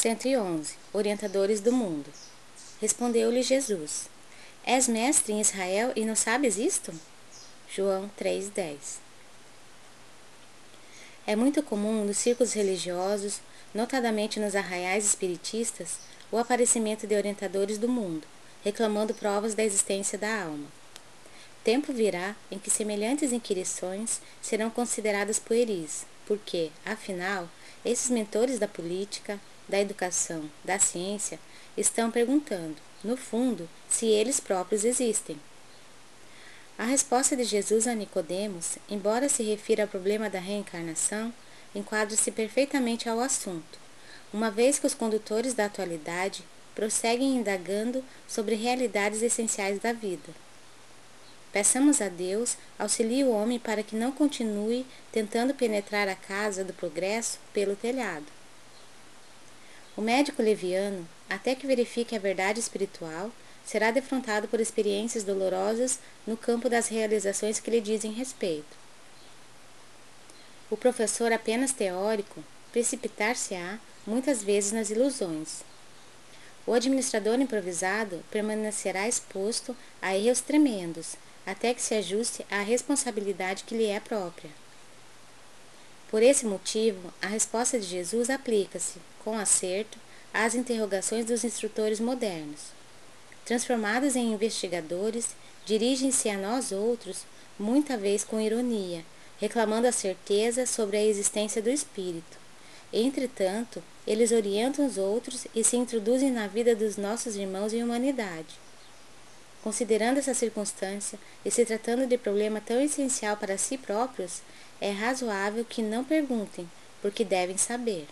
111. Orientadores do mundo. Respondeu-lhe Jesus: És mestre em Israel e não sabes isto? João 3:10. É muito comum nos círculos religiosos, notadamente nos arraiais espiritistas, o aparecimento de orientadores do mundo, reclamando provas da existência da alma. Tempo virá em que semelhantes inquirições serão consideradas pueris, porque, afinal, esses mentores da política, da educação, da ciência, estão perguntando, no fundo, se eles próprios existem. A resposta de Jesus a Nicodemos, embora se refira ao problema da reencarnação, enquadra-se perfeitamente ao assunto, uma vez que os condutores da atualidade prosseguem indagando sobre realidades essenciais da vida. Peçamos a Deus, auxilie o homem para que não continue tentando penetrar a casa do progresso pelo telhado. O médico leviano, até que verifique a verdade espiritual, será defrontado por experiências dolorosas no campo das realizações que lhe dizem respeito. O professor apenas teórico precipitar-se-á muitas vezes nas ilusões. O administrador improvisado permanecerá exposto a erros tremendos, até que se ajuste à responsabilidade que lhe é própria. Por esse motivo, a resposta de Jesus aplica-se, com acerto, às interrogações dos instrutores modernos. Transformados em investigadores, dirigem-se a nós outros, muita vez com ironia, reclamando a certeza sobre a existência do espírito. Entretanto, eles orientam os outros e se introduzem na vida dos nossos irmãos em humanidade. Considerando essa circunstância e se tratando de problema tão essencial para si próprios, é razoável que não perguntem, porque devem saber.